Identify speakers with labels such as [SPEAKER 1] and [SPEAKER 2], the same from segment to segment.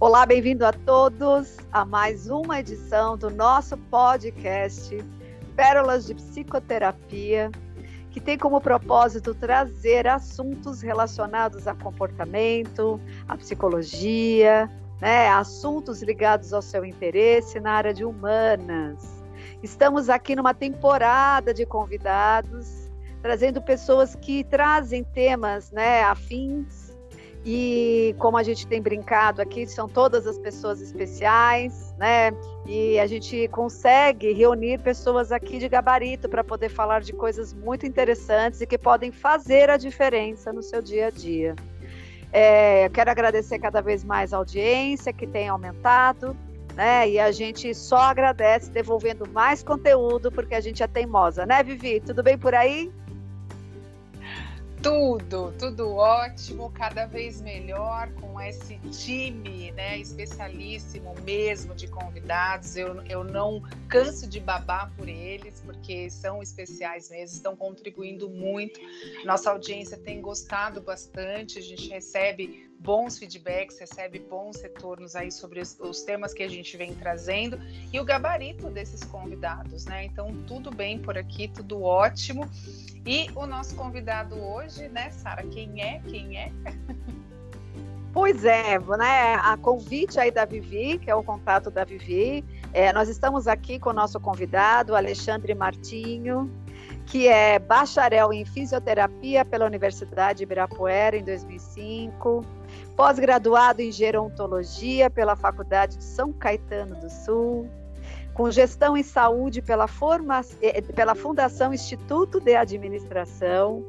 [SPEAKER 1] Olá, bem-vindo a todos a mais uma edição do nosso podcast Pérolas de Psicoterapia, que tem como propósito trazer assuntos relacionados a comportamento, a psicologia, né, assuntos ligados ao seu interesse na área de humanas. Estamos aqui numa temporada de convidados, trazendo pessoas que trazem temas né, afins e como a gente tem brincado aqui, são todas as pessoas especiais, né? E a gente consegue reunir pessoas aqui de gabarito para poder falar de coisas muito interessantes e que podem fazer a diferença no seu dia a dia. É, eu quero agradecer cada vez mais a audiência que tem aumentado, né? E a gente só agradece devolvendo mais conteúdo porque a gente é teimosa, né, Vivi? Tudo bem por aí?
[SPEAKER 2] Tudo, tudo ótimo, cada vez melhor com esse time, né, especialíssimo mesmo de convidados. Eu, eu não canso de babar por eles, porque são especiais mesmo, estão contribuindo muito. Nossa audiência tem gostado bastante, a gente recebe bons feedbacks, recebe bons retornos aí sobre os, os, temas que a gente vem trazendo e o gabarito desses convidados, né? Então, tudo bem por aqui, tudo ótimo. E o nosso convidado hoje, né, Sara, quem é? Quem é?
[SPEAKER 1] Pois é, né? A convite aí da Vivi, que é o contato da Vivi, é, nós estamos aqui com o nosso convidado, Alexandre Martinho, que é bacharel em fisioterapia pela Universidade de Ibirapuera em 2005, pós-graduado em gerontologia pela Faculdade de São Caetano do Sul, com gestão em saúde pela, forma, eh, pela Fundação Instituto de Administração,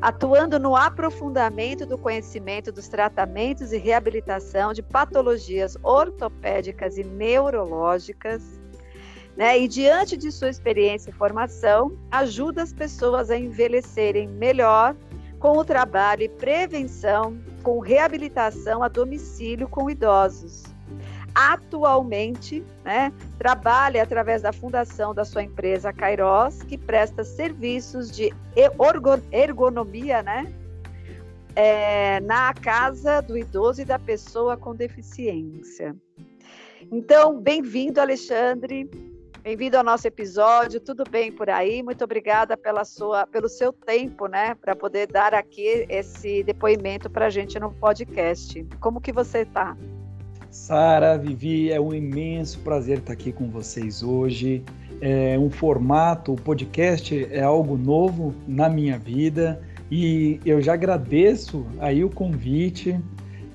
[SPEAKER 1] atuando no aprofundamento do conhecimento dos tratamentos e reabilitação de patologias ortopédicas e neurológicas. Né? E diante de sua experiência e formação, ajuda as pessoas a envelhecerem melhor com o trabalho e prevenção com reabilitação a domicílio com idosos. Atualmente, né, trabalha através da fundação da sua empresa Kairos, que presta serviços de ergonomia, né, é, na casa do idoso e da pessoa com deficiência. Então, bem-vindo, Alexandre. Bem-vindo ao nosso episódio. Tudo bem por aí? Muito obrigada pela sua, pelo seu tempo, né, para poder dar aqui esse depoimento para a gente no podcast. Como que você está?
[SPEAKER 3] Sara, Vivi, é um imenso prazer estar aqui com vocês hoje. É um formato, o podcast é algo novo na minha vida e eu já agradeço aí o convite.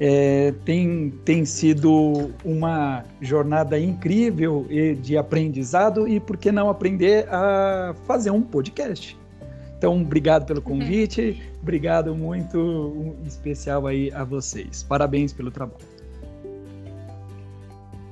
[SPEAKER 3] É, tem, tem sido uma jornada incrível de aprendizado e por que não aprender a fazer um podcast? Então, obrigado pelo convite, obrigado muito um especial aí a vocês. Parabéns pelo trabalho.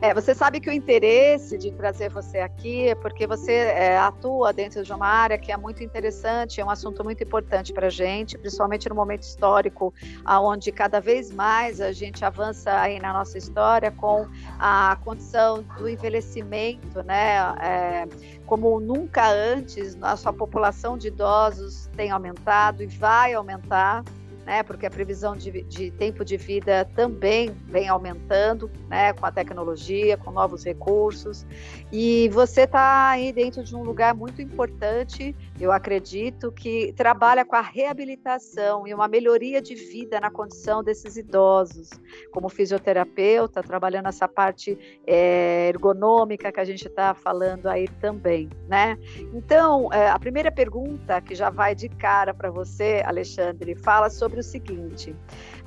[SPEAKER 1] É, você sabe que o interesse de trazer você aqui é porque você é, atua dentro de uma área que é muito interessante, é um assunto muito importante para a gente, principalmente no momento histórico, onde cada vez mais a gente avança aí na nossa história com a condição do envelhecimento, né? É, como nunca antes, nossa população de idosos tem aumentado e vai aumentar né, porque a previsão de, de, tempo de vida também vem aumentando, né, com a tecnologia, com novos recursos, e você está aí dentro de um lugar muito importante, eu acredito, que trabalha com a reabilitação e uma melhoria de vida na condição desses idosos, como fisioterapeuta, trabalhando essa parte é, ergonômica que a gente está falando aí também, né? Então, é, a primeira pergunta que já vai de cara para você, Alexandre, fala sobre sobre o seguinte: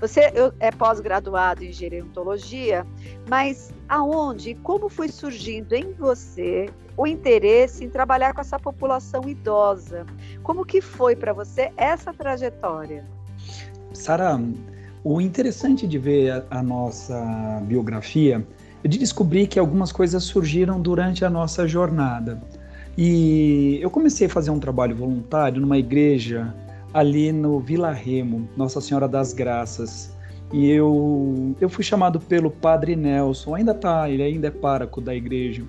[SPEAKER 1] você é pós-graduado em gerontologia, mas aonde e como foi surgindo em você o interesse em trabalhar com essa população idosa? Como que foi para você essa trajetória?
[SPEAKER 3] Sara, o interessante de ver a, nossa biografia é de descobrir que algumas coisas surgiram durante a nossa jornada. E eu comecei a fazer um trabalho voluntário numa igreja ali no Vila Remo, Nossa Senhora das Graças. E eu, eu fui chamado pelo Padre Nelson, ainda tá, ele ainda é pároco da igreja,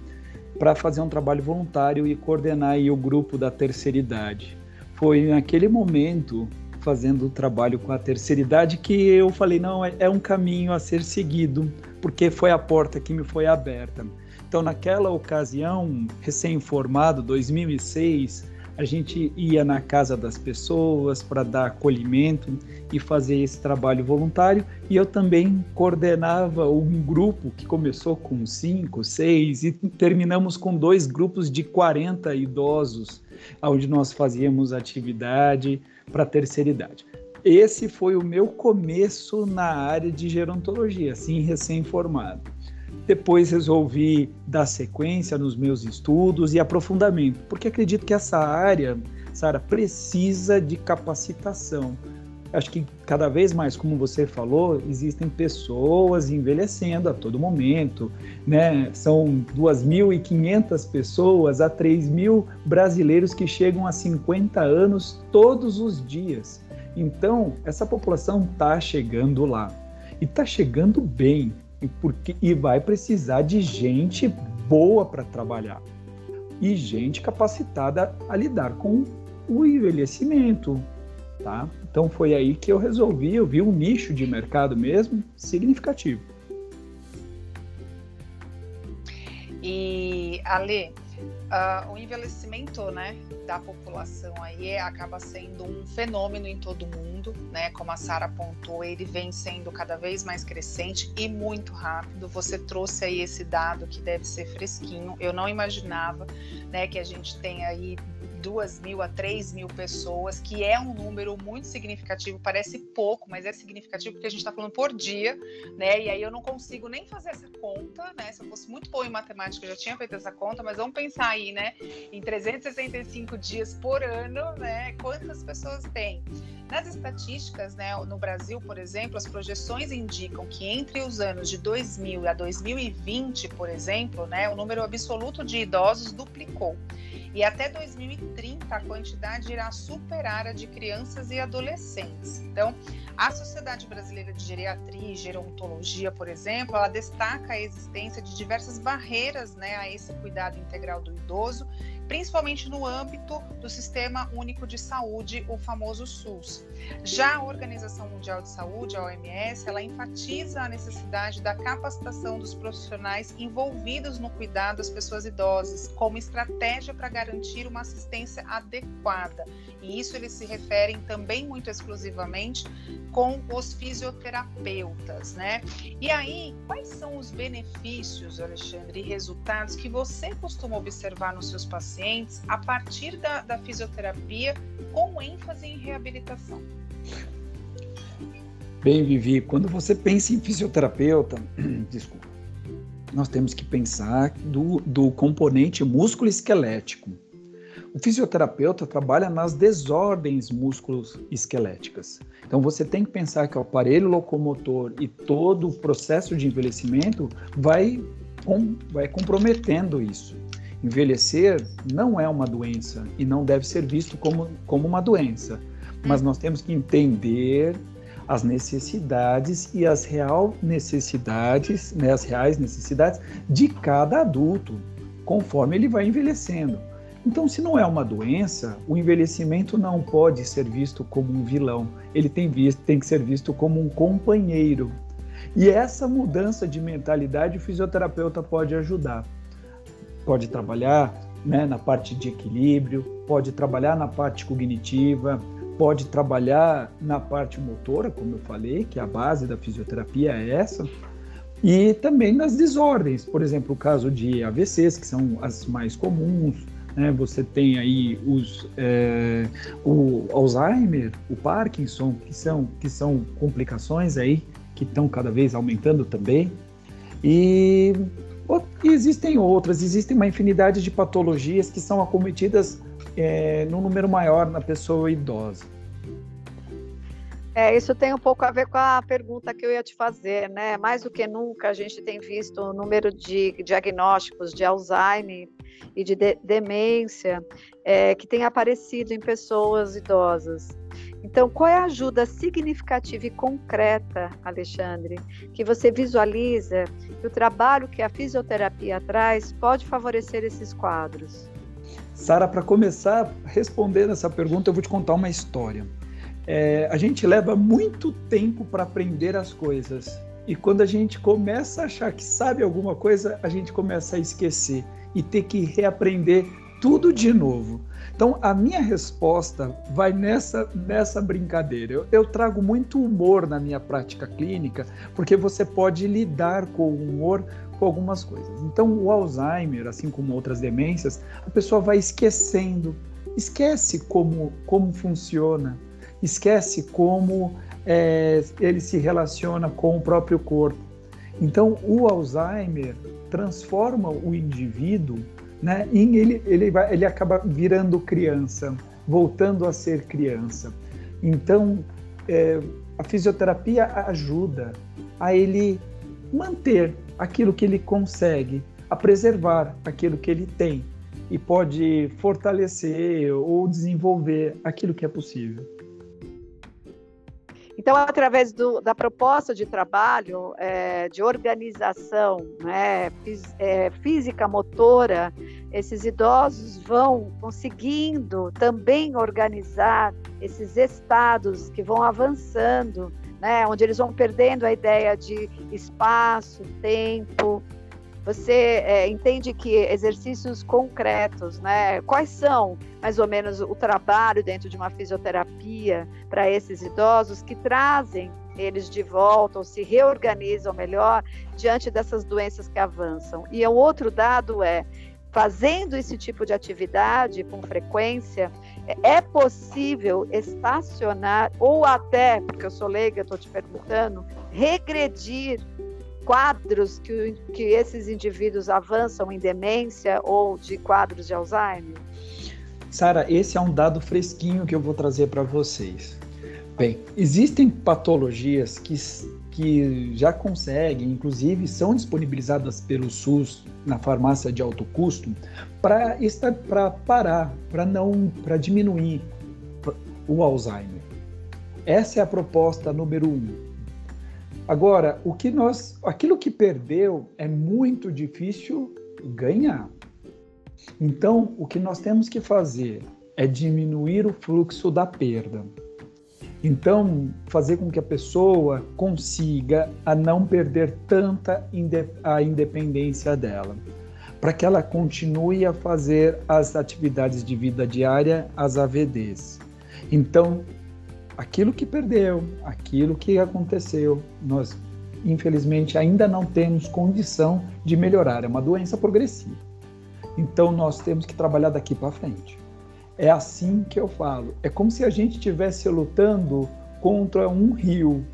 [SPEAKER 3] para fazer um trabalho voluntário e coordenar o grupo da terceira idade. Foi naquele momento, fazendo o trabalho com a terceira idade, que eu falei: não, é, é um caminho a ser seguido, porque foi a porta que me foi aberta. Então, naquela ocasião, recém-formado, 2006, a gente ia na casa das pessoas para dar acolhimento e fazer esse trabalho voluntário. E eu também coordenava um grupo que começou com cinco, seis e terminamos com dois grupos de 40 idosos, onde nós fazíamos atividade para terceira idade. Esse foi o meu começo na área de gerontologia, assim recém-formado. Depois resolvi dar sequência nos meus estudos e aprofundamento, porque acredito que essa área, Sara, precisa de capacitação. Acho que cada vez mais, como você falou, existem pessoas envelhecendo a todo momento, né? São 2.500 pessoas a 3 mil brasileiros que chegam a 50 anos todos os dias. Então, essa população está chegando lá. E está chegando bem e, porque, e vai precisar de gente boa para trabalhar e gente capacitada a lidar com o envelhecimento, tá? Então foi aí que eu resolvi, eu vi um nicho de mercado mesmo significativo.
[SPEAKER 2] E Ale, Uh, o envelhecimento né, da população aí acaba sendo um fenômeno em todo mundo, né? Como a Sara apontou, ele vem sendo cada vez mais crescente e muito rápido. Você trouxe aí esse dado que deve ser fresquinho. Eu não imaginava né, que a gente tem aí duas mil a três mil pessoas, que é um número muito significativo, parece pouco, mas é significativo porque a gente está falando por dia, né? E aí eu não consigo nem fazer essa conta, né? Se eu fosse muito boa em matemática, eu já tinha feito essa conta, mas vamos pensar aí, né? Em 365 dias por ano, né? Quantas pessoas tem? Nas estatísticas, né, no Brasil, por exemplo, as projeções indicam que entre os anos de 2000 a 2020, por exemplo, né, o número absoluto de idosos duplicou. E até 2030 a quantidade irá superar a de crianças e adolescentes. Então, a Sociedade Brasileira de Geriatria e Gerontologia, por exemplo, ela destaca a existência de diversas barreiras né, a esse cuidado integral do idoso principalmente no âmbito do Sistema Único de Saúde, o famoso SUS. Já a Organização Mundial de Saúde, a OMS, ela enfatiza a necessidade da capacitação dos profissionais envolvidos no cuidado das pessoas idosas, como estratégia para garantir uma assistência adequada. E isso eles se referem também muito exclusivamente com os fisioterapeutas, né? E aí, quais são os benefícios, Alexandre, e resultados que você costuma observar nos seus pacientes? a partir da, da fisioterapia com ênfase em reabilitação.
[SPEAKER 3] Bem, Vivi, quando você pensa em fisioterapeuta, desculpa, nós temos que pensar do, do componente músculo-esquelético. O fisioterapeuta trabalha nas desordens músculo-esqueléticas. Então você tem que pensar que o aparelho locomotor e todo o processo de envelhecimento vai, com, vai comprometendo isso. Envelhecer não é uma doença e não deve ser visto como, como uma doença, mas nós temos que entender as necessidades e as real necessidades, né, as reais necessidades de cada adulto, conforme ele vai envelhecendo. Então, se não é uma doença, o envelhecimento não pode ser visto como um vilão. Ele tem, visto, tem que ser visto como um companheiro. E essa mudança de mentalidade o fisioterapeuta pode ajudar pode trabalhar né, na parte de equilíbrio, pode trabalhar na parte cognitiva, pode trabalhar na parte motora, como eu falei, que a base da fisioterapia é essa, e também nas desordens, por exemplo, o caso de AVCs, que são as mais comuns, né, você tem aí os, é, o Alzheimer, o Parkinson, que são, que são complicações aí que estão cada vez aumentando também, e e existem outras, existem uma infinidade de patologias que são acometidas é, num número maior na pessoa idosa.
[SPEAKER 1] É, isso tem um pouco a ver com a pergunta que eu ia te fazer, né? Mais do que nunca a gente tem visto o número de diagnósticos de Alzheimer e de, de demência é, que tem aparecido em pessoas idosas. Então, qual é a ajuda significativa e concreta, Alexandre, que você visualiza que o trabalho que a fisioterapia traz pode favorecer esses quadros?
[SPEAKER 3] Sara, para começar respondendo essa pergunta, eu vou te contar uma história. É, a gente leva muito tempo para aprender as coisas E quando a gente começa a achar que sabe alguma coisa, a gente começa a esquecer e ter que reaprender tudo de novo. Então, a minha resposta vai nessa, nessa brincadeira. Eu, eu, trago muito humor na minha prática clínica, porque você pode lidar com o humor com algumas coisas. Então, o Alzheimer, assim como outras demências, a pessoa vai esquecendo, esquece como, como funciona, esquece como é, ele se relaciona com o próprio corpo. Então, o Alzheimer transforma o indivíduo, né, em ele, ele, vai, ele acaba virando criança, voltando a ser criança. Então, é, a fisioterapia ajuda a ele manter aquilo que ele consegue, a preservar aquilo que ele tem e pode fortalecer ou desenvolver aquilo que é possível.
[SPEAKER 1] Então, através do, da proposta de trabalho, é, de organização né, é, física, motora, esses idosos vão conseguindo também organizar esses estados que vão avançando, né, onde eles vão perdendo a ideia de espaço, tempo, você é, entende que exercícios concretos, né? Quais são, mais ou menos, o trabalho dentro de uma fisioterapia para esses idosos que trazem eles de volta ou se reorganizam melhor diante dessas doenças que avançam? E o outro dado é, fazendo esse tipo de atividade com frequência, é possível estacionar ou até, porque eu sou leiga, estou te perguntando, regredir quadros que, que esses indivíduos avançam em demência ou de quadros de Alzheimer?
[SPEAKER 3] Sara, esse é um dado fresquinho que eu vou trazer para vocês. Bem, existem patologias que, que já conseguem, inclusive são disponibilizadas pelo SUS na farmácia de alto custo para parar, para não, para diminuir o Alzheimer. Essa é a proposta número um. Agora, o que nós, aquilo que perdeu é muito difícil ganhar. Então, o que nós temos que fazer é diminuir o fluxo da perda. Então, fazer com que a pessoa consiga a não perder tanta a independência dela, para que ela continue a fazer as atividades de vida diária, as AVDs. Então, aquilo que perdeu, aquilo que aconteceu, nós infelizmente ainda não temos condição de melhorar. É uma doença progressiva. Então nós temos que trabalhar daqui para frente. É assim que eu falo. É como se a gente estivesse lutando contra um rio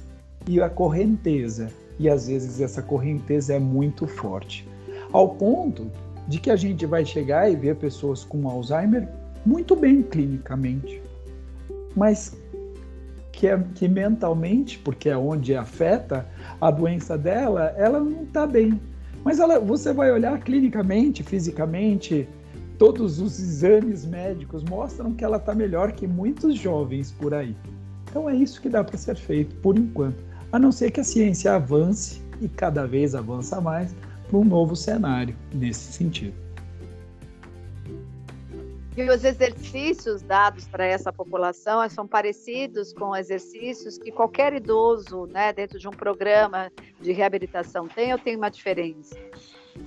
[SPEAKER 3] e a correnteza. E às vezes essa correnteza é muito forte. Ao ponto de que a gente vai chegar e ver pessoas com Alzheimer muito bem clinicamente, mas que, é, que mentalmente, porque é onde afeta a doença dela, ela não está bem. Mas ela, você vai olhar clinicamente, fisicamente, todos os exames médicos mostram que ela está melhor que muitos jovens por aí. Então é isso que dá para ser feito por enquanto, a não ser que a ciência avance e cada vez avança mais para um novo cenário nesse sentido.
[SPEAKER 1] E os exercícios dados para essa população são parecidos com exercícios que qualquer idoso, né, dentro de um programa de reabilitação tem ou tem uma diferença?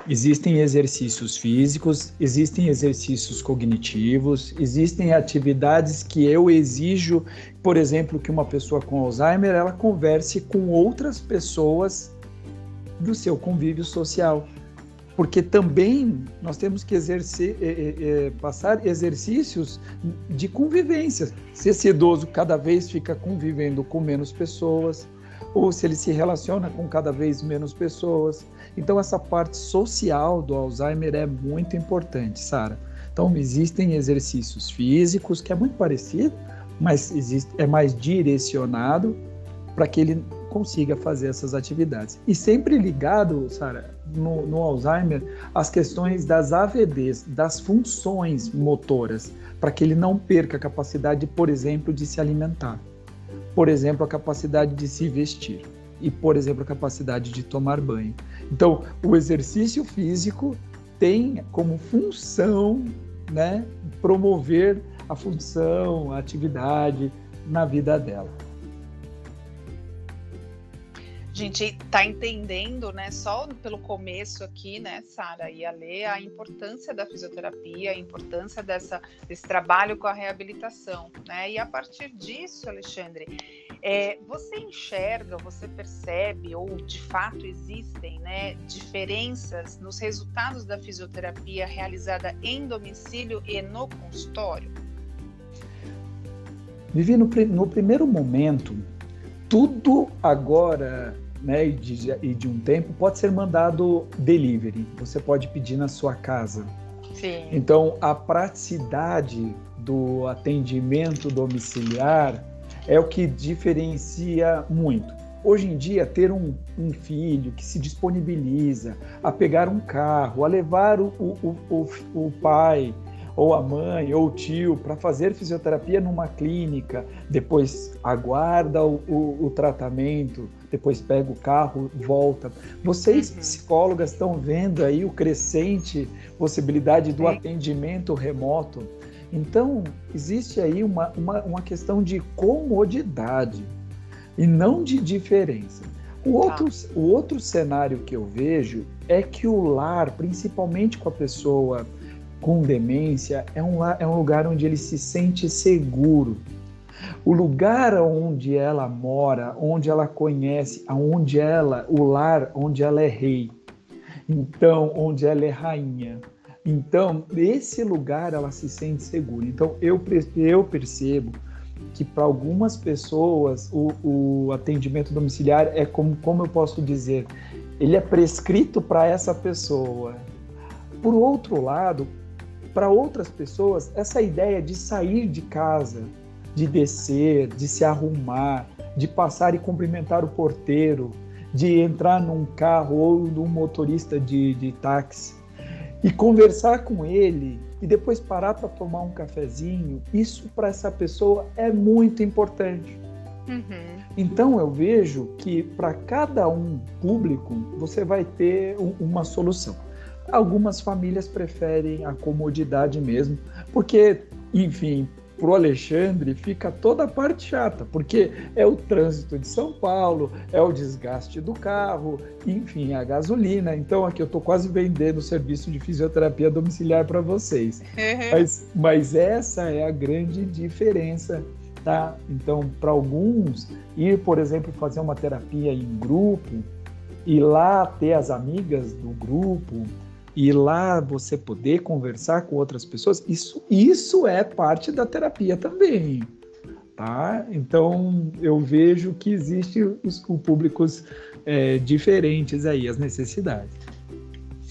[SPEAKER 3] Existem exercícios físicos, existem exercícios cognitivos, existem atividades que eu exijo, por exemplo, que uma pessoa com Alzheimer ela converse com outras pessoas do seu convívio social porque também nós temos que exercer, é, é, é, passar exercícios de convivência. Se esse idoso cada vez fica convivendo com menos pessoas, ou se ele se relaciona com cada vez menos pessoas. Então, essa parte social do Alzheimer é muito importante, Sara. Então, existem exercícios físicos, que é muito parecido, mas existe, é mais direcionado para que ele consiga fazer essas atividades. E sempre ligado, Sara, no, no, Alzheimer, às questões das AVDs, das funções motoras, para que ele não perca a capacidade, por exemplo, de se alimentar, por exemplo, a capacidade de se vestir e, por exemplo, a capacidade de tomar banho. Então, o exercício físico tem como função, né, promover a função, a atividade na vida dela.
[SPEAKER 2] Gente está entendendo, né, só pelo começo aqui, né, Sara e Alê, a importância da fisioterapia, a importância dessa, desse trabalho com a reabilitação, né? E a partir disso, Alexandre, é, você enxerga, você percebe, ou de fato existem, né, diferenças nos resultados da fisioterapia realizada em domicílio e no consultório?
[SPEAKER 3] Vivi no, no primeiro momento, tudo agora né, e de, e de um tempo, pode ser mandado delivery. Você pode pedir na sua casa. Sim. Então, a praticidade do atendimento domiciliar é o que diferencia muito. Hoje em dia, ter um, um, filho que se disponibiliza a pegar um carro, a levar o, o, o, o pai ou a mãe ou o tio para fazer fisioterapia numa clínica, depois aguarda o, o, o, tratamento, depois pega o carro, volta. Vocês, uhum. psicólogas, estão vendo aí o crescente possibilidade do Sim. atendimento remoto. Então, existe aí uma, uma, uma questão de comodidade e não de diferença. O tá. outro, o outro cenário que eu vejo é que o lar, principalmente com a pessoa com demência é um, é um lugar onde ele se sente seguro. O lugar onde ela mora, onde ela conhece, aonde ela, o lar onde ela é rei. Então, onde ela é rainha. Então, esse lugar ela se sente segura. Então, eu, eu percebo que para algumas pessoas o, o, atendimento domiciliar é como, como eu posso dizer, ele é prescrito para essa pessoa. Por outro lado, para outras pessoas, essa ideia de sair de casa, de descer, de se arrumar, de passar e cumprimentar o porteiro, de entrar num carro ou num motorista de, de táxi e conversar com ele e depois parar para tomar um cafezinho, isso para essa pessoa é muito importante. Uhum. Então eu vejo que para cada um público você vai ter um, uma solução. Algumas famílias preferem a comodidade mesmo, porque, enfim, para o Alexandre fica toda a parte chata, porque é o trânsito de São Paulo, é o desgaste do carro, enfim, a gasolina. Então, aqui eu estou quase vendendo o serviço de fisioterapia domiciliar para vocês. Uhum. Mas, mas essa é a grande diferença. Tá? Então, para alguns, ir, por exemplo, fazer uma terapia em grupo e lá ter as amigas do grupo, e lá você poder conversar com outras pessoas, isso, isso é parte da terapia também. Tá? Então eu vejo que existem os, os públicos é, diferentes aí, as necessidades.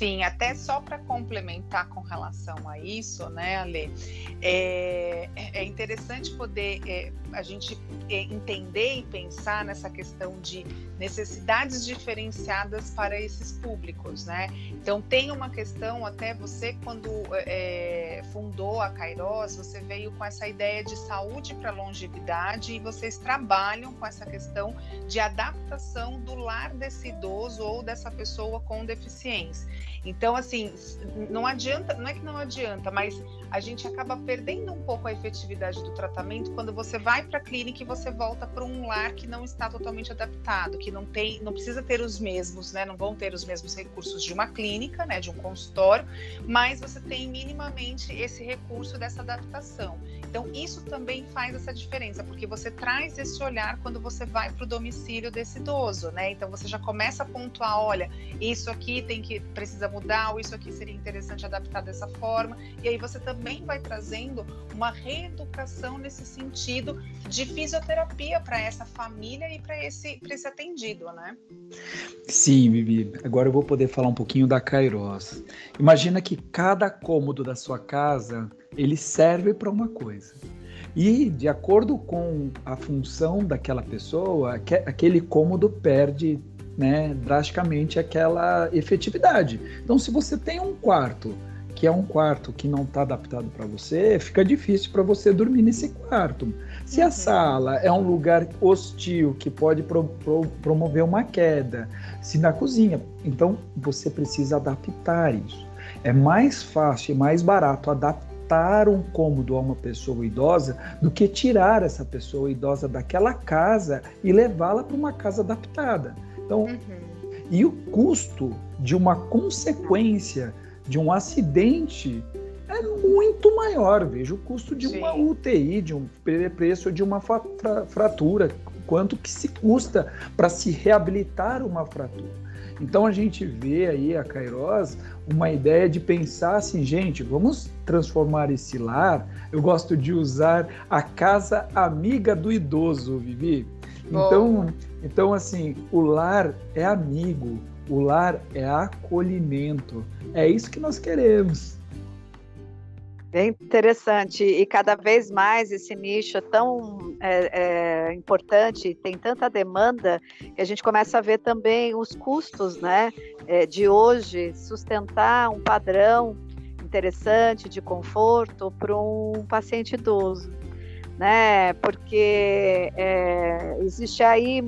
[SPEAKER 2] Sim, até só para complementar com relação a isso, né, Ale, é, é interessante poder é, a gente é, entender e pensar nessa questão de necessidades diferenciadas para esses públicos, né? Então tem uma questão, até você quando é, fundou a Kairos, você veio com essa ideia de saúde para longevidade e vocês trabalham com essa questão de adaptação do lar desse idoso ou dessa pessoa com deficiência. Então, assim, não adianta, não é que não adianta, mas a gente acaba perdendo um pouco a efetividade do tratamento quando você vai para a clínica e você volta para um lar que não está totalmente adaptado, que não tem, não precisa ter os mesmos, né? Não vão ter os mesmos recursos de uma clínica, né? De um consultório, mas você tem minimamente esse recurso dessa adaptação. Então, isso também faz essa diferença, porque você traz esse olhar quando você vai para o domicílio desse idoso, né? Então, você já começa a pontuar, olha, isso aqui tem que precisa mudar, ou isso aqui seria interessante adaptar dessa forma. E aí você também vai trazendo uma reeducação nesse sentido de fisioterapia para essa família e para esse, esse atendido, né?
[SPEAKER 3] Sim, Vivi. Agora eu vou poder falar um pouquinho da Kairos. Imagina que cada cômodo da sua casa ele serve para uma coisa. E, de acordo com a função daquela pessoa, aquele cômodo perde né, drasticamente aquela efetividade. Então, se você tem um quarto que é um quarto que não está adaptado para você, fica difícil para você dormir nesse quarto. Se a uhum. sala é um lugar hostil que pode pro, pro, promover uma queda, se na cozinha, então você precisa adaptar isso. É mais fácil e mais barato adaptar adaptar um cômodo a uma pessoa idosa do que tirar essa pessoa idosa daquela casa e levá-la para uma casa adaptada. Então, uhum. e o custo de uma consequência de um acidente é muito maior. Veja o custo de Sim. uma UTI, de um preço de uma fratura, quanto que se custa para se reabilitar uma fratura. Então a gente vê aí a Kairos uma ideia de pensar assim, gente, vamos transformar esse lar. Eu gosto de usar a casa amiga do idoso, Vivi. Então, então assim, o lar é amigo, o lar é acolhimento. É isso que nós queremos.
[SPEAKER 1] Bem interessante. E cada vez mais esse nicho é tão é, é, importante, tem tanta demanda, que a gente começa a ver também os custos né, é, de hoje sustentar um padrão interessante de conforto para um paciente idoso. Né? Porque é, existe aí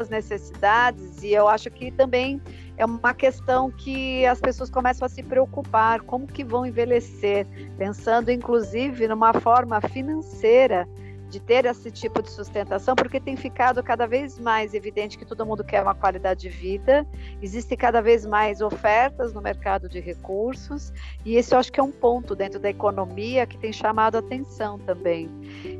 [SPEAKER 1] tantas necessidades e eu acho que também é uma questão que as pessoas começam a se preocupar, como que vão envelhecer, pensando inclusive numa forma financeira de ter esse tipo de sustentação, porque tem ficado cada vez mais evidente que todo mundo quer uma qualidade de vida, existem cada vez mais ofertas no mercado de recursos, e esse eu acho que é um ponto dentro da economia que tem chamado atenção também.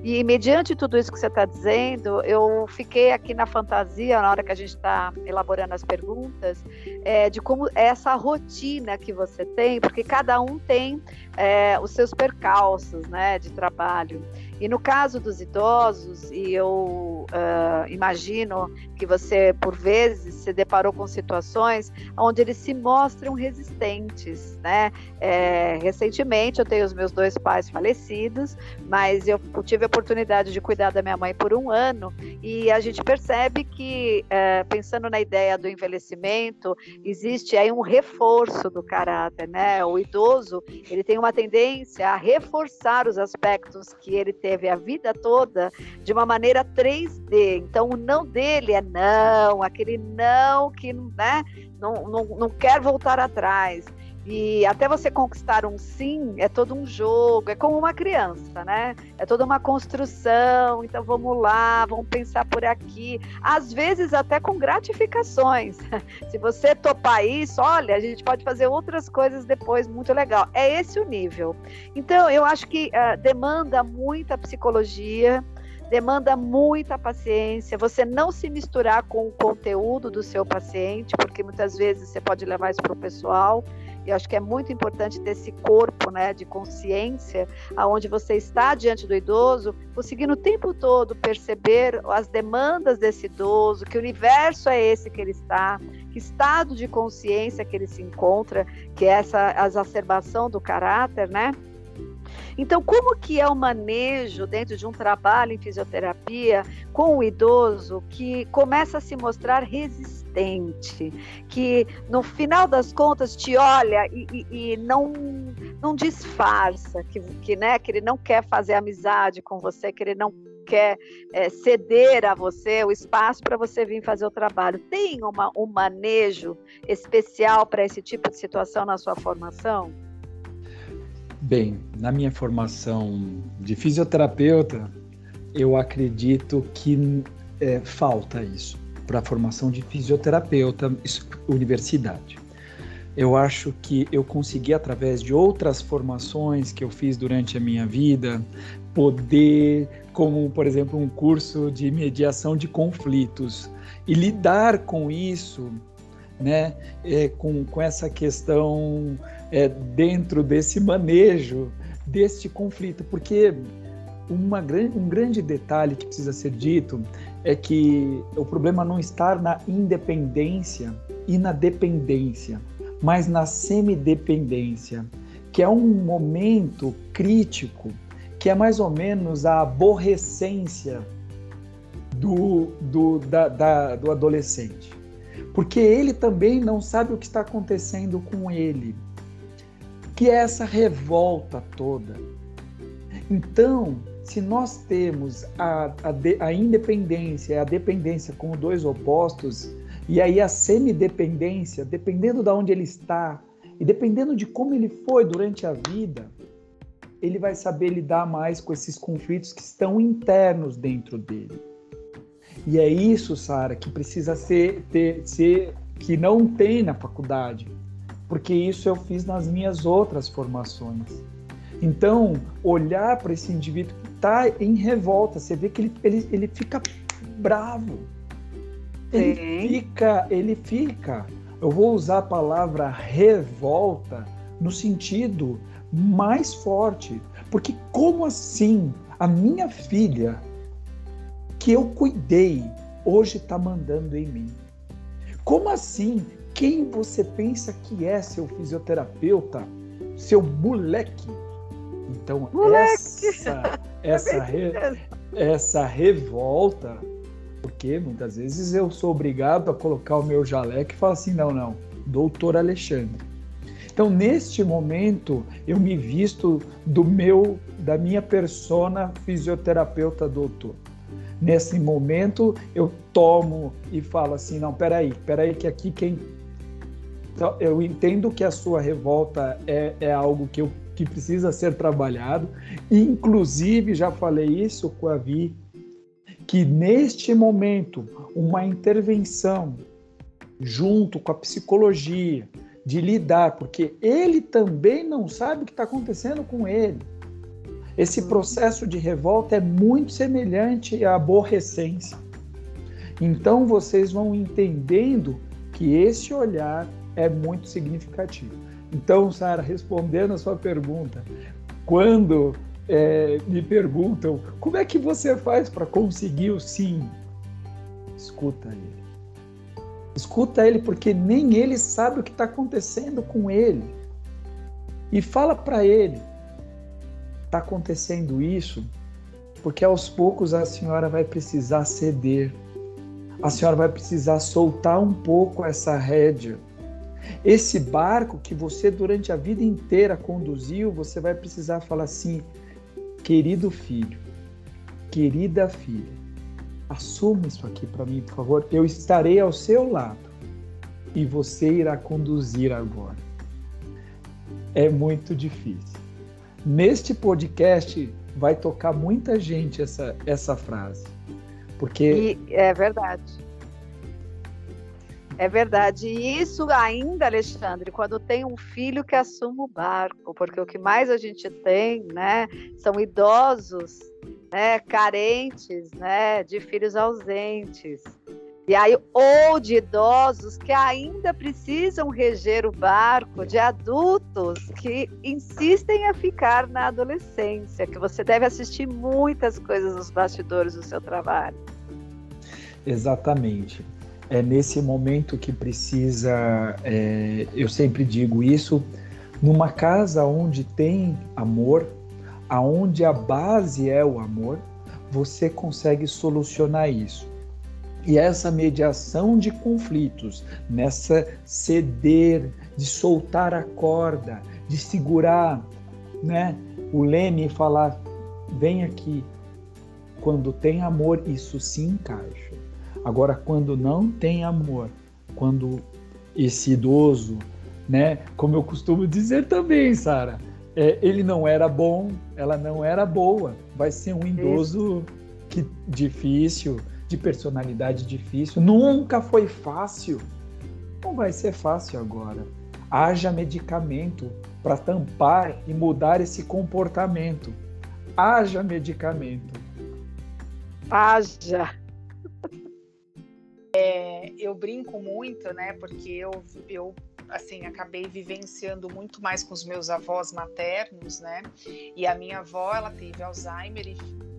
[SPEAKER 1] E mediante tudo isso que você está dizendo, eu fiquei aqui na fantasia, na hora que a gente está elaborando as perguntas, é, de como é essa rotina que você tem, porque cada um tem é, os seus percalços né, de trabalho. E no caso dos idosos, e eu uh, imagino que você, por vezes, se deparou com situações onde eles se mostram resistentes, né? É, recentemente, eu tenho os meus dois pais falecidos, mas eu tive a oportunidade de cuidar da minha mãe por um ano, e a gente percebe que, uh, pensando na ideia do envelhecimento, existe aí um reforço do caráter, né? O idoso, ele tem uma tendência a reforçar os aspectos que ele teve a vida toda de uma maneira 3D. Então, o não dele é não, aquele não que né, não, não, não quer voltar atrás. E até você conquistar um sim é todo um jogo, é como uma criança, né? É toda uma construção. Então vamos lá, vamos pensar por aqui. Às vezes até com gratificações. Se você topar isso, olha, a gente pode fazer outras coisas depois, muito legal. É esse o nível. Então eu acho que uh, demanda muita psicologia demanda muita paciência, você não se misturar com o conteúdo do seu paciente, porque muitas vezes você pode levar isso para o pessoal. E acho que é muito importante ter esse corpo né, de consciência, aonde você está diante do idoso, conseguindo o tempo todo perceber as demandas desse idoso, que universo é esse que ele está, que estado de consciência que ele se encontra, que é essa exacerbação do caráter, né? Então, como que é o manejo dentro de um trabalho em fisioterapia com o idoso que começa a se mostrar resistente, que no final das contas te olha e, e, e não não disfarça, que, que, né, que ele não quer fazer amizade com você, que ele não quer é, ceder a você o espaço para você vir fazer o trabalho. Tem uma, um manejo especial para esse tipo de situação na sua formação?
[SPEAKER 3] Bem, na minha formação de fisioterapeuta, eu acredito que é, falta isso para a formação de fisioterapeuta universidade. Eu acho que eu consegui, através de outras formações que eu fiz durante a minha vida, poder, como por exemplo um curso de mediação de conflitos, e lidar com isso, né, é, com, com essa questão é, dentro desse manejo deste conflito, porque uma, um grande detalhe que precisa ser dito é que o problema não está na independência e na dependência, mas na semidependência, que é um momento crítico, que é mais ou menos a aborrecência do, do, da, da, do adolescente. Porque ele também não sabe o que está acontecendo com ele que é essa revolta toda. Então, se nós temos a, a, a independência a dependência como dois opostos, e aí a semidependência, dependendo de onde ele está e dependendo de como ele foi durante a vida, ele vai saber lidar mais com esses conflitos que estão internos dentro dele. E é isso, Sara, que precisa ser, ter, ser que não tem na faculdade, porque isso eu fiz nas minhas outras formações. Então, olhar para esse indivíduo que está em revolta, você vê que ele, ele, ele fica bravo. Ele Sim. fica, ele fica. Eu vou usar a palavra revolta no sentido mais forte, porque como assim a minha filha que eu cuidei hoje está mandando em mim? Como assim? Quem você pensa que é seu fisioterapeuta? Seu moleque? Então, moleque. essa, essa, re, essa revolta, porque muitas vezes eu sou obrigado a colocar o meu jaleco e falar assim: não, não, doutor Alexandre. Então, neste momento, eu me visto do meu, da minha persona fisioterapeuta doutor. Nesse momento, eu tomo e falo assim: não, peraí, peraí, que aqui quem. Então, eu entendo que a sua revolta é, é algo que, eu, que precisa ser trabalhado. Inclusive, já falei isso com a Vi, que neste momento, uma intervenção junto com a psicologia, de lidar, porque ele também não sabe o que está acontecendo com ele. Esse processo de revolta é muito semelhante à aborrecência. Então vocês vão entendendo que esse olhar é muito significativo. Então, Sara, respondendo a sua pergunta, quando é, me perguntam como é que você faz para conseguir o sim, escuta ele. Escuta ele, porque nem ele sabe o que está acontecendo com ele. E fala para ele: está acontecendo isso porque aos poucos a senhora vai precisar ceder a senhora vai precisar soltar um pouco essa rédea. Esse barco que você durante a vida inteira conduziu, você vai precisar falar assim: querido filho, querida filha, assuma isso aqui para mim, por favor. Eu estarei ao seu lado e você irá conduzir agora. É muito difícil. Neste podcast vai tocar muita gente essa, essa frase. Porque.
[SPEAKER 1] E é verdade. É verdade. E isso ainda, Alexandre, quando tem um filho que assume o barco, porque o que mais a gente tem, né, são idosos, né, carentes, né, de filhos ausentes. E aí, ou de idosos que ainda precisam reger o barco, de adultos que insistem a ficar na adolescência, que você deve assistir muitas coisas nos bastidores do seu trabalho.
[SPEAKER 3] Exatamente. É nesse momento que precisa, é, eu sempre digo isso, numa casa onde tem amor, aonde a base é o amor, você consegue solucionar isso. E essa mediação de conflitos, nessa ceder, de soltar a corda, de segurar, né? O leme falar, vem aqui. Quando tem amor, isso se encaixa. Agora, quando não tem amor, quando esse idoso, né? Como eu costumo dizer também, Sara, é, ele não era bom, ela não era boa. Vai ser um idoso que difícil, de personalidade difícil. Nunca foi fácil. Não vai ser fácil agora. Haja medicamento para tampar e mudar esse comportamento. Haja medicamento.
[SPEAKER 1] Haja.
[SPEAKER 2] É, eu brinco muito, né? Porque eu, eu assim, acabei vivenciando muito mais com os meus avós maternos, né? E a minha avó, ela teve Alzheimer e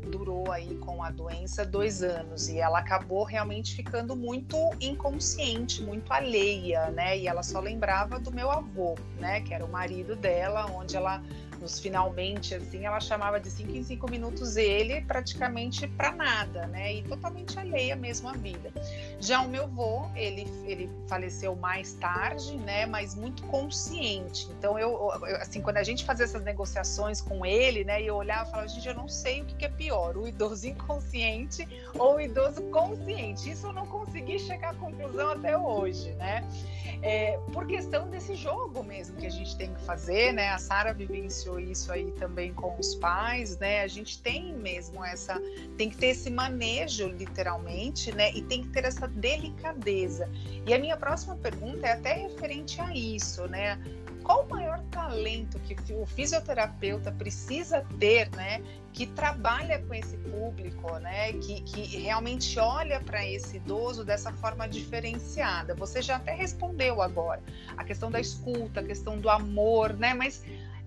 [SPEAKER 2] durou aí com a doença dois anos e ela acabou realmente ficando muito inconsciente, muito alheia, né? E ela só lembrava do meu avô, né? Que era o marido dela, onde ela nos finalmente, assim, ela chamava de cinco em cinco minutos ele praticamente para nada, né? E totalmente alheia mesmo à vida. Já o meu avô, ele, ele faleceu mais tarde, né? Mas muito consciente. Então, eu, eu assim, quando a gente fazia essas negociações com ele, né? E eu olhava e falava, gente, eu não sei o que, que é pior, o idoso inconsciente ou o idoso consciente. Isso eu não consegui chegar à conclusão até hoje, né? É, por questão desse jogo mesmo que a gente tem que fazer, né? A Sara vivenciou isso aí também com os pais, né? A gente tem mesmo essa, tem que ter esse manejo literalmente, né? E tem que ter essa delicadeza. E a minha próxima pergunta é até referente a isso, né? qual o maior talento que o fisioterapeuta precisa ter, né, que trabalha com esse público, né, que, que realmente olha para esse idoso dessa forma diferenciada? Você já até respondeu agora a questão da escuta, a questão do amor, né, mas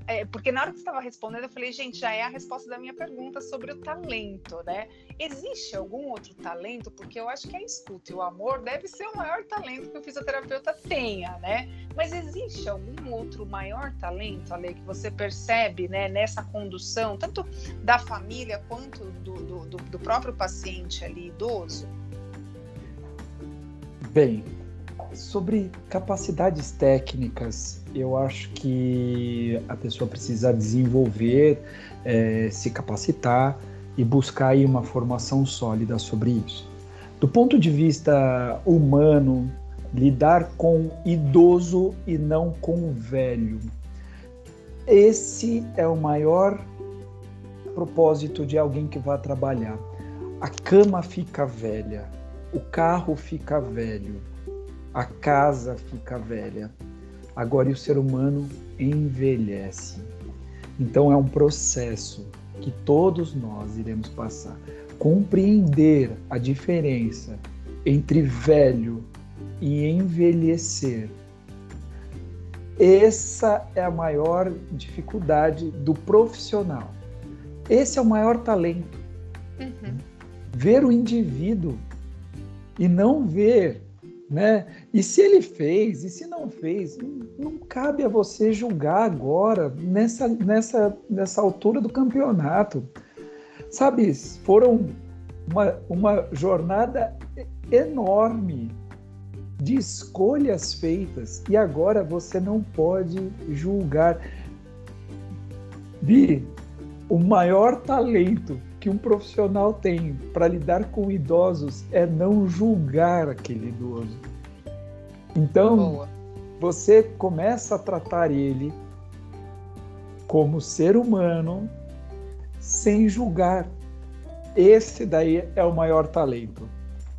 [SPEAKER 2] é, porque na hora que você estava respondendo, eu falei, gente, já é a resposta da minha pergunta sobre o talento, né? Existe algum outro talento? Porque eu acho que a escuta e o amor deve ser o maior talento que o fisioterapeuta tenha, né? Mas existe algum outro maior talento, Ale, que você percebe né, nessa condução, tanto da família quanto do, do, do próprio paciente ali idoso?
[SPEAKER 3] Bem, sobre capacidades técnicas, eu acho que a pessoa precisa desenvolver, é, se capacitar e buscar aí uma formação sólida sobre isso. Do ponto de vista humano, lidar com idoso e não com velho. Esse é o maior propósito de alguém que vai trabalhar. A cama fica velha, o carro fica velho, a casa fica velha. Agora, e o ser humano envelhece. Então, é um processo que todos nós iremos passar. Compreender a diferença entre velho e envelhecer. Essa é a maior dificuldade do profissional. Esse é o maior talento. Uhum. Ver o indivíduo e não ver né? E se ele fez, e se não fez, não cabe a você julgar agora, nessa, nessa, nessa altura do campeonato. Sabe, foram uma, uma jornada enorme de escolhas feitas e agora você não pode julgar. Bi, o maior talento que um profissional tem para lidar com idosos é não julgar aquele idoso. Então, Boa. você começa a tratar ele como ser humano sem julgar. Esse daí é o maior talento.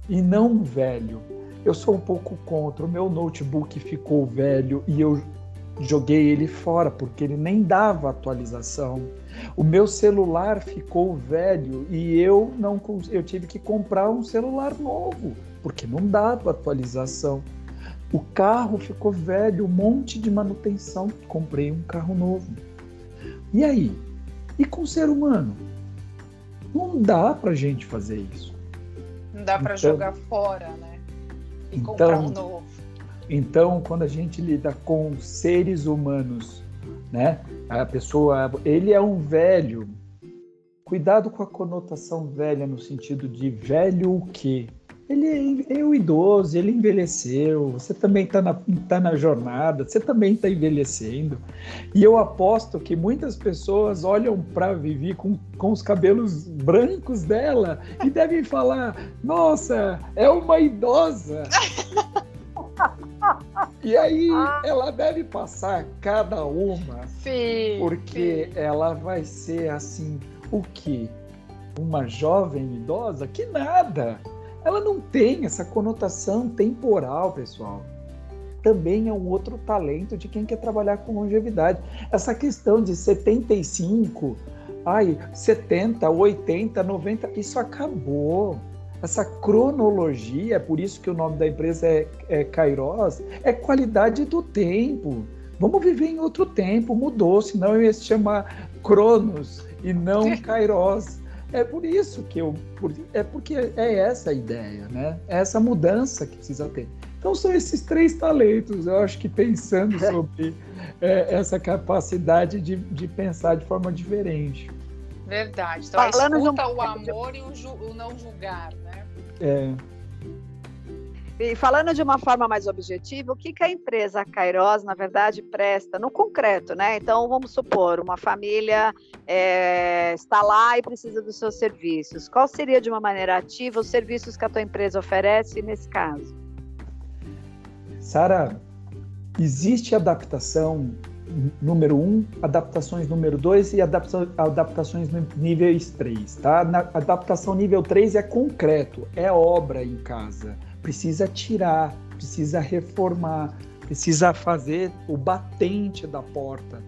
[SPEAKER 3] E não velho. Eu sou um pouco contra. O meu notebook ficou velho e eu joguei ele fora porque ele nem dava atualização. O meu celular ficou velho e eu não eu tive que comprar um celular novo porque não dava atualização. O carro ficou velho, um monte de manutenção, comprei um carro novo. E aí? E com o ser humano? Não dá para gente fazer isso.
[SPEAKER 2] Não dá para então, jogar fora, né? E então, comprar um novo.
[SPEAKER 3] Então, quando a gente lida com seres humanos, né? A pessoa, ele é um velho. Cuidado com a conotação velha no sentido de velho o quê? Ele é, é um idoso, ele envelheceu, você também está na, tá na jornada, você também está envelhecendo. E eu aposto que muitas pessoas olham para Vivi com, com os cabelos brancos dela e devem falar: Nossa, é uma idosa. E aí ah. ela deve passar cada uma,
[SPEAKER 2] sim,
[SPEAKER 3] porque sim. ela vai ser assim, o que? Uma jovem idosa? Que nada! Ela não tem essa conotação temporal, pessoal. Também é um outro talento de quem quer trabalhar com longevidade. Essa questão de 75, ai, 70, 80, 90, isso acabou essa cronologia, é por isso que o nome da empresa é, é Kairos, é qualidade do tempo. Vamos viver em outro tempo, mudou, senão eu ia se chamar Cronos e não Kairos. É por isso que eu. Por, é porque é essa a ideia, né? É essa mudança que precisa ter. Então são esses três talentos, eu acho que pensando sobre é, essa capacidade de, de pensar de forma diferente.
[SPEAKER 2] Verdade. Então, Falando escuta, um... o amor e o, ju... o, não julgar, né? É.
[SPEAKER 1] E falando de uma forma mais objetiva, o que, que a empresa Kairos, na verdade, presta no concreto, né? Então, vamos supor, uma família é, está lá e precisa dos seus serviços. Qual seria, de uma maneira ativa, os serviços que a tua empresa oferece nesse caso?
[SPEAKER 3] Sara, existe adaptação número 1, um, adaptações número 2 e adaptação, adaptações níveis 3, tá? Na adaptação nível 3 é concreto, é obra em casa. Precisa tirar, precisa reformar, precisa fazer o batente da porta.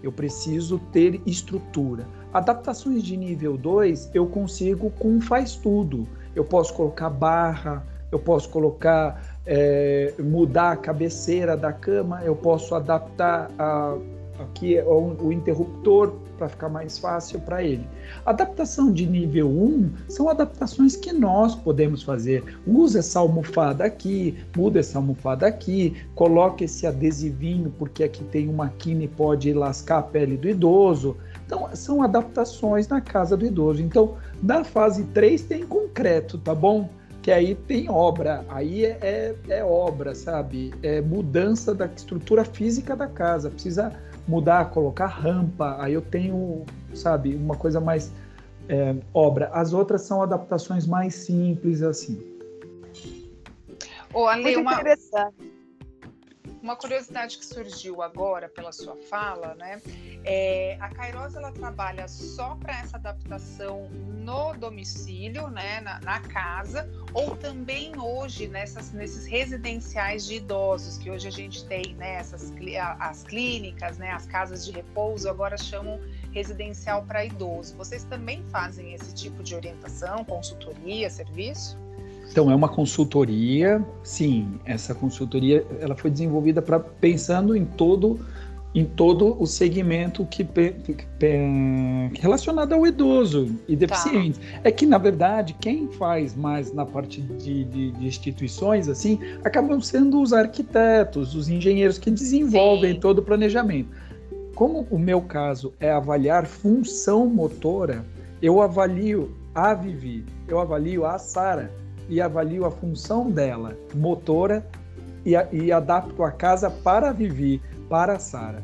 [SPEAKER 3] Eu preciso ter estrutura. Adaptações de nível 2 eu consigo com faz tudo. Eu posso colocar barra, eu posso colocar é, mudar a cabeceira da cama, eu posso adaptar a, aqui o, o interruptor para ficar mais fácil para ele. Adaptação de nível 1 são adaptações que nós podemos fazer. Usa essa almofada aqui, muda essa almofada aqui, coloca esse adesivinho porque aqui tem uma quina e pode lascar a pele do idoso. Então, são adaptações na casa do idoso. Então, da fase 3 tem concreto, tá bom? que aí tem obra, aí é, é, é, obra, sabe? É mudança da estrutura física da casa, precisa mudar, colocar rampa, aí eu tenho, sabe, uma coisa mais é, obra. As outras são adaptações mais simples, assim.
[SPEAKER 2] Ô, Ale, Muito uma... interessante. Uma curiosidade que surgiu agora pela sua fala, né? É, a Kairos ela trabalha só para essa adaptação no domicílio, né, na, na, casa, ou também hoje nessas, nesses residenciais de idosos que hoje a gente tem, né, essas, as clínicas, né, as casas de repouso agora chamam residencial para idoso. Vocês também fazem esse tipo de orientação, consultoria, serviço?
[SPEAKER 3] Então é uma consultoria, sim. Essa consultoria ela foi desenvolvida para pensando em todo em todo o segmento que, que relacionado ao idoso e tá. deficiente. Tá. É que na verdade quem faz mais na parte de, de, de, instituições assim acabam sendo os arquitetos, os engenheiros que desenvolvem sim. todo o planejamento. Como o meu caso é avaliar função motora, eu avalio a Vivi, eu avalio a Sara e avalio a função dela, motora, e, e adapto a casa para Vivi, para a Sara.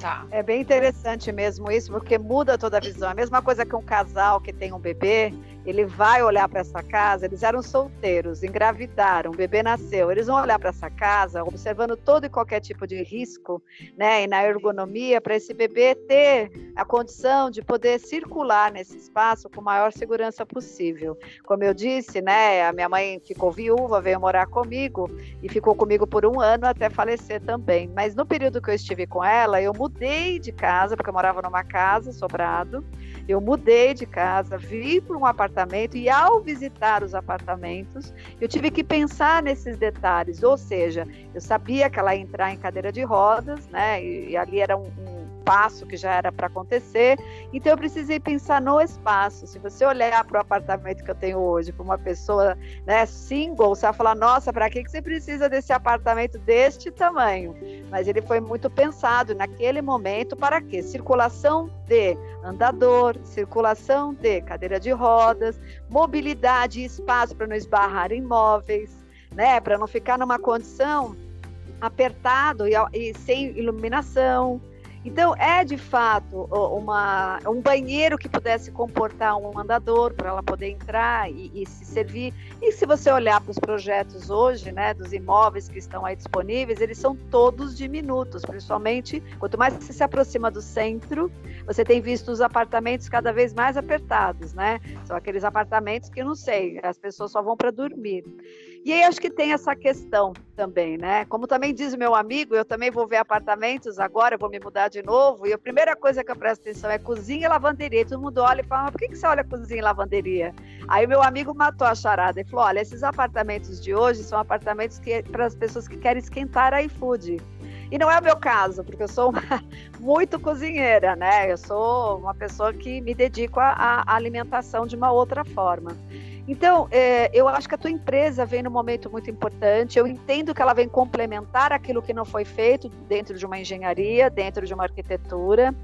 [SPEAKER 1] Tá. É bem interessante mesmo isso, porque muda toda a visão. É a mesma coisa que um casal que tem um bebê, ele vai olhar para essa casa, eles eram solteiros, engravidaram, o bebê nasceu. Eles vão olhar para essa casa, observando todo e qualquer tipo de risco, né, e na ergonomia para esse bebê ter a condição de poder circular nesse espaço com maior segurança possível. Como eu disse, né, a minha mãe ficou viúva, veio morar comigo e ficou comigo por um ano até falecer também. Mas no período que eu estive com ela, eu mudei de casa, porque eu morava numa casa, sobrado. Eu mudei de casa, vi para um apartamento e ao visitar os apartamentos, eu tive que pensar nesses detalhes. Ou seja, eu sabia que ela ia entrar em cadeira de rodas, né? E, e ali era um, um passo que já era para acontecer. Então eu precisei pensar no espaço. Se você olhar para o apartamento que eu tenho hoje, para uma pessoa né, single, você vai falar: nossa, para que, que você precisa desse apartamento deste tamanho? Mas ele foi muito pensado naquele momento para quê? Circulação de andador, circulação de cadeira de rodas, mobilidade e espaço para não esbarrar em móveis, né? Para não ficar numa condição apertado e, e sem iluminação, então, é de fato uma, um banheiro que pudesse comportar um andador para ela poder entrar e, e, se servir. E se você olhar para os projetos hoje, né, dos imóveis que estão aí disponíveis, eles são todos diminutos, principalmente quanto mais você se aproxima do centro, você tem visto os apartamentos cada vez mais apertados, né? São aqueles apartamentos que, não sei, as pessoas só vão para dormir. E aí acho que tem essa questão também, né? Como também diz meu amigo, eu também vou ver apartamentos agora, vou me mudar de novo, e a primeira coisa que eu presto atenção é cozinha e lavanderia. Todo mundo olha e fala, mas por que, que você olha cozinha e lavanderia? Aí meu amigo matou a charada e falou: olha, esses apartamentos de hoje são apartamentos que para as pessoas que querem esquentar iFood. E não é o meu caso, porque eu sou uma, muito cozinheira, né? Eu sou uma pessoa que me dedico à alimentação de uma outra forma. Então, é, eu acho que a tua empresa vem num momento muito importante. Eu entendo que ela vem complementar aquilo que não foi feito dentro de uma engenharia, dentro de uma arquitetura.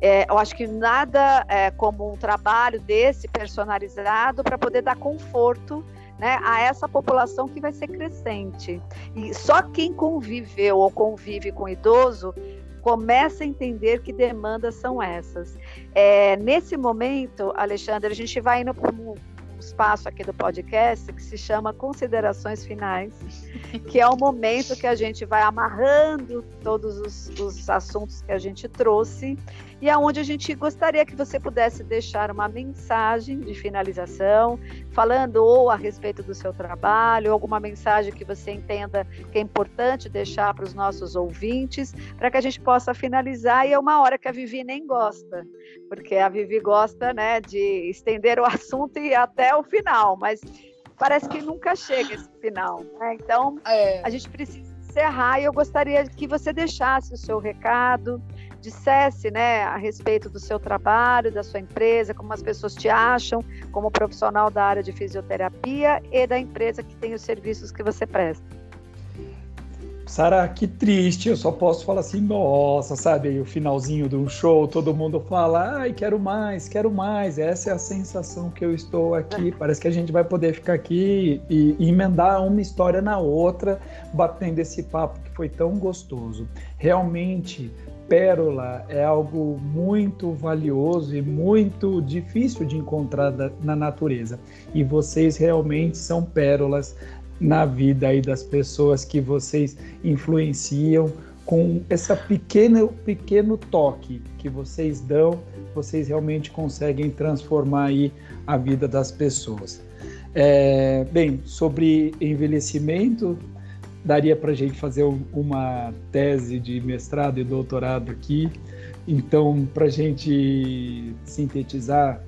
[SPEAKER 1] É, eu acho que nada é como um trabalho desse personalizado para poder dar conforto né, a essa população que vai ser crescente. E só quem conviveu ou convive com idoso começa a entender que demandas são essas. É, nesse momento, Alexandre, a gente vai indo para espaço aqui do podcast que se chama Considerações Finais, que é o momento que a gente vai amarrando todos os, os assuntos que a gente trouxe e aonde a gente gostaria que você pudesse deixar uma mensagem de finalização, falando ou a respeito do seu trabalho, alguma mensagem que você entenda que é importante deixar para os nossos ouvintes, para que a gente possa finalizar. E é uma hora que a Vivi nem gosta, porque a Vivi gosta né, de estender o assunto e até o final, mas parece que nunca chega esse final. Né? Então, é. a gente precisa encerrar e eu gostaria que você deixasse o seu recado, dissesse né, a respeito do seu trabalho, da sua empresa, como as pessoas te acham como profissional da área de fisioterapia e da empresa que tem os serviços que você presta.
[SPEAKER 3] Sara, que triste, eu só posso falar assim, nossa, sabe, aí o finalzinho de um show, todo mundo fala, ai, quero mais, quero mais, essa é a sensação que eu estou aqui, é. parece que a gente vai poder ficar aqui e, e emendar uma história na outra, batendo esse papo que foi tão gostoso. Realmente, pérola é algo muito valioso e muito difícil de encontrar na natureza. E vocês realmente são pérolas na vida aí das pessoas que vocês influenciam com esse pequeno, pequeno toque que vocês dão, vocês realmente conseguem transformar aí a vida das pessoas. É, bem, sobre envelhecimento, daria para a gente fazer uma tese de mestrado e doutorado aqui. Então, para a gente sintetizar,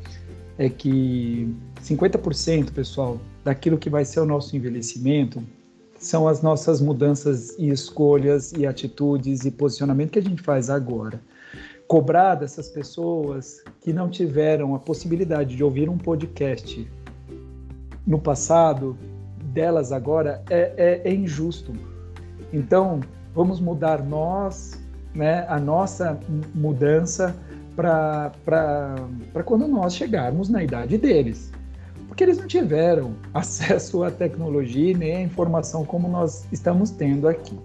[SPEAKER 3] é que 50%, pessoal, daquilo que vai ser o nosso envelhecimento são as nossas mudanças e escolhas e atitudes e posicionamento que a gente faz agora. Cobrar dessas pessoas que não tiveram a possibilidade de ouvir um podcast no passado delas agora é, é, é injusto. Então, vamos mudar nós, né, a nossa mudança para quando nós chegarmos na idade deles. Porque eles não tiveram acesso à tecnologia nem à informação como nós estamos tendo aqui.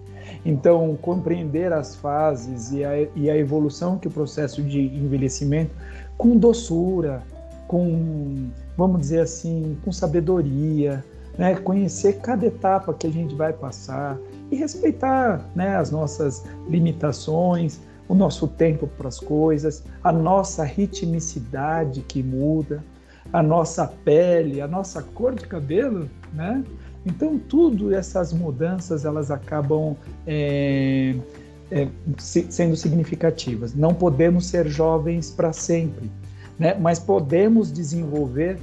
[SPEAKER 3] Então, compreender as fases e a, e a evolução que o processo de envelhecimento com doçura, com, vamos dizer assim, com sabedoria, né? conhecer cada etapa que a gente vai passar e respeitar né, as nossas limitações, o nosso tempo para as coisas, a nossa ritmicidade que muda, a nossa pele, a nossa cor de cabelo, né? Então tudo essas mudanças elas acabam é, é, sendo significativas. Não podemos ser jovens para sempre, né? Mas podemos desenvolver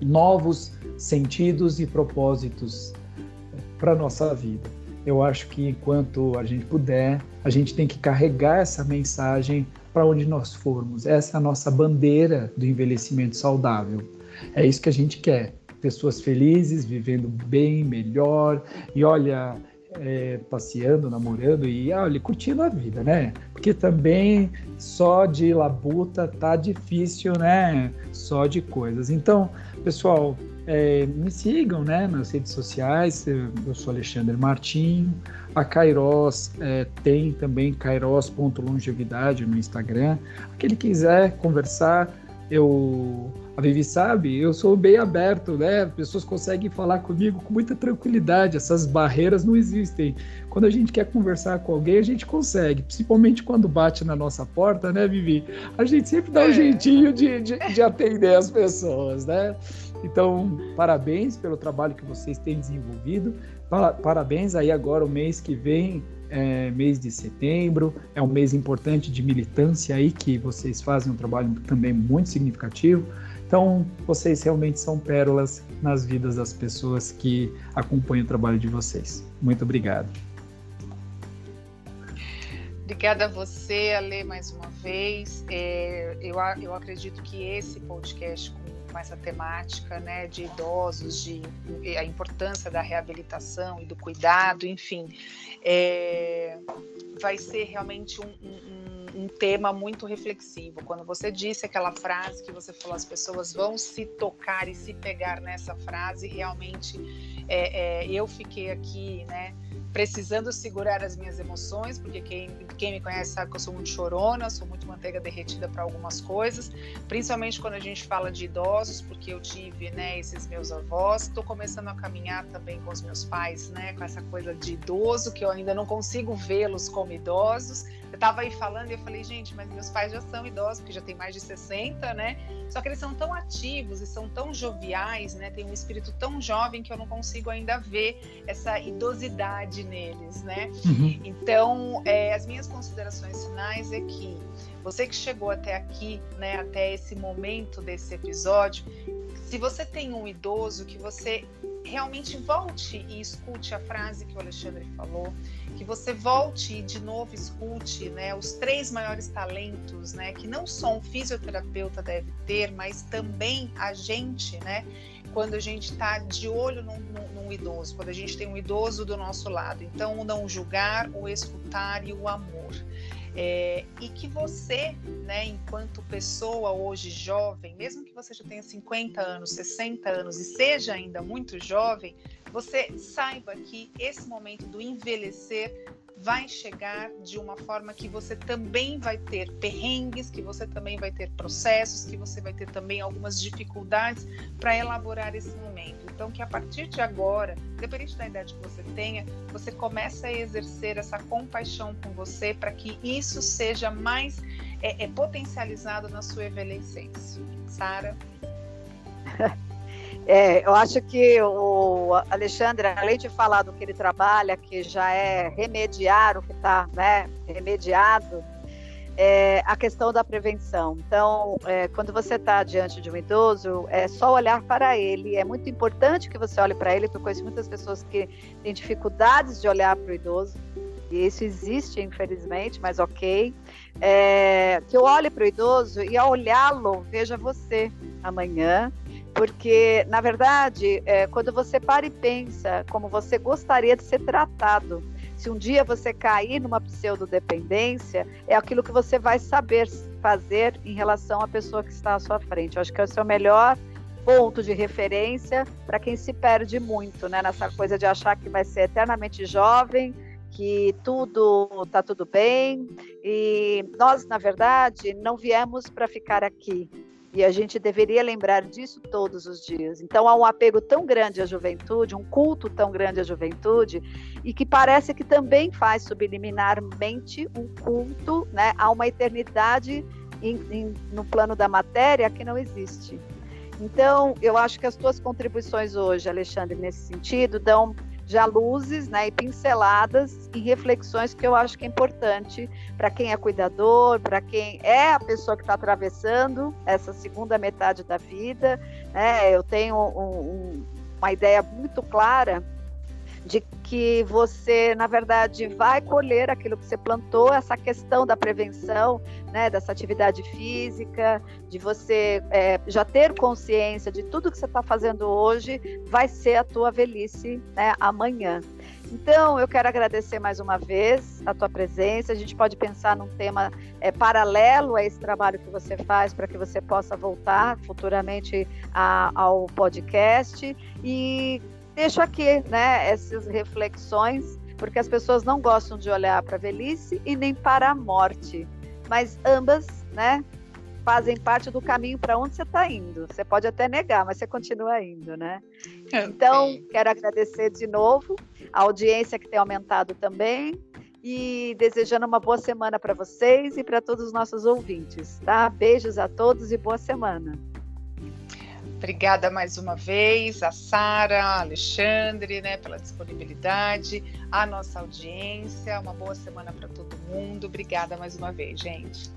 [SPEAKER 3] novos sentidos e propósitos para a nossa vida. Eu acho que enquanto a gente puder, a gente tem que carregar essa mensagem para onde nós formos. Essa é a nossa bandeira do envelhecimento saudável. É isso que a gente quer. Pessoas felizes, vivendo bem, melhor. E olha, é, passeando, namorando e olha, curtindo a vida, né? Porque também só de labuta tá difícil, né? Só de coisas. Então, pessoal, é, me sigam né, nas redes sociais, eu sou Alexandre Martinho. A Kairos é, tem também kairos.longevidade no Instagram. Aquele que quiser conversar, eu a Vivi sabe, eu sou bem aberto, né? As pessoas conseguem falar comigo com muita tranquilidade, essas barreiras não existem. Quando a gente quer conversar com alguém, a gente consegue, principalmente quando bate na nossa porta, né, Vivi? A gente sempre dá um é. jeitinho de, de, de atender as pessoas, né? Então, parabéns pelo trabalho que vocês têm desenvolvido. Parabéns aí agora o mês que vem, é, mês de setembro, é um mês importante de militância aí que vocês fazem um trabalho também muito significativo. Então, vocês realmente são pérolas nas vidas das pessoas que acompanham o trabalho de vocês. Muito obrigado.
[SPEAKER 2] Obrigada a você, Ale, mais uma vez. É, eu, eu acredito que esse podcast com, com essa temática né, de idosos, de a importância da reabilitação e do cuidado, enfim, é, vai ser realmente um, um um tema muito reflexivo. Quando você disse aquela frase que você falou, as pessoas vão se tocar e se pegar nessa frase, realmente é, é, eu fiquei aqui, né? Precisando segurar as minhas emoções, porque quem, quem me conhece sabe que eu sou muito chorona, sou muito manteiga derretida para algumas coisas, principalmente quando a gente fala de idosos, porque eu tive, né, esses meus avós. Estou começando a caminhar também com os meus pais, né, com essa coisa de idoso, que eu ainda não consigo vê-los como idosos, eu estava aí falando e eu falei, gente, mas meus pais já são idosos, porque já tem mais de 60, né? Só que eles são tão ativos e são tão joviais, né? Tem um espírito tão jovem que eu não consigo ainda ver essa idosidade neles, né? Uhum. Então, é, as minhas considerações finais é que você que chegou até aqui, né, até esse momento desse episódio, se você tem um idoso que você realmente volte e escute a frase que o Alexandre falou, que você volte e de novo escute né, os três maiores talentos né, que não só um fisioterapeuta deve ter, mas também a gente, né, quando a gente está de olho num, num, num, idoso, quando a gente tem um idoso do nosso lado. Então, o não julgar, o escutar e o amor. É, e que você, né, enquanto pessoa hoje jovem, mesmo que você já tenha 50 anos, 60 anos e seja ainda muito jovem, você saiba que esse momento do envelhecer vai chegar de uma forma que você também vai ter perrengues, que você também vai ter processos, que você vai ter também algumas dificuldades para elaborar esse momento. Então, que a partir de agora, independente da idade que você tenha, você comece a exercer essa compaixão com você para que isso seja mais é, é, potencializado na sua envelhecência. Sara?
[SPEAKER 1] É, eu acho que o Alexandre, além de falar do que ele trabalha, que já é remediar o que está né, remediado, é a questão da prevenção. Então, é, quando você está diante de um idoso, é só olhar para ele. É muito importante que você olhe para ele, porque eu conheço muitas pessoas que têm dificuldades de olhar para o idoso. E isso existe, infelizmente, mas ok. É, que eu olhe para o idoso e ao olhá-lo, veja você amanhã, porque, na verdade, é, quando você para e pensa como você gostaria de ser tratado, se um dia você cair numa pseudodependência, é aquilo que você vai saber fazer em relação à pessoa que está à sua frente. Eu acho que é o melhor ponto de referência para quem se perde muito, né? Nessa coisa de achar que vai ser eternamente jovem, que tudo está tudo bem. E nós, na verdade, não viemos para ficar aqui. E a gente deveria lembrar disso todos os dias. Então há um apego tão grande à juventude, um culto tão grande à juventude, e que parece que também faz subliminarmente um culto né, a uma eternidade em, em, no plano da matéria que não existe. Então, eu acho que as tuas contribuições hoje, Alexandre, nesse sentido, dão já luzes né, e pinceladas e reflexões que eu acho que é importante para quem é cuidador, para quem é a pessoa que está atravessando essa segunda metade da vida. Né? Eu tenho um, um, uma ideia muito clara de que você, na verdade, vai colher aquilo que você plantou, essa questão da prevenção, né, dessa atividade física, de você é, já ter consciência de tudo que você está fazendo hoje, vai ser a tua velhice né, amanhã. Então, eu quero agradecer mais uma vez a tua presença. A gente pode pensar num tema é, paralelo a esse trabalho que você faz para que você possa voltar futuramente a, ao podcast. E deixo aqui, né, essas reflexões, porque as pessoas não gostam de olhar para a velhice e nem para a morte, mas ambas, né, fazem parte do caminho para onde você está indo. Você pode até negar, mas você continua indo, né? Então, quero agradecer de novo a audiência que tem aumentado também e desejando uma boa semana para vocês e para todos os nossos ouvintes, tá? Beijos a todos e boa semana.
[SPEAKER 2] Obrigada mais uma vez a Sara, Alexandre, né, pela disponibilidade, a nossa audiência. Uma boa semana para todo mundo. Obrigada mais uma vez, gente.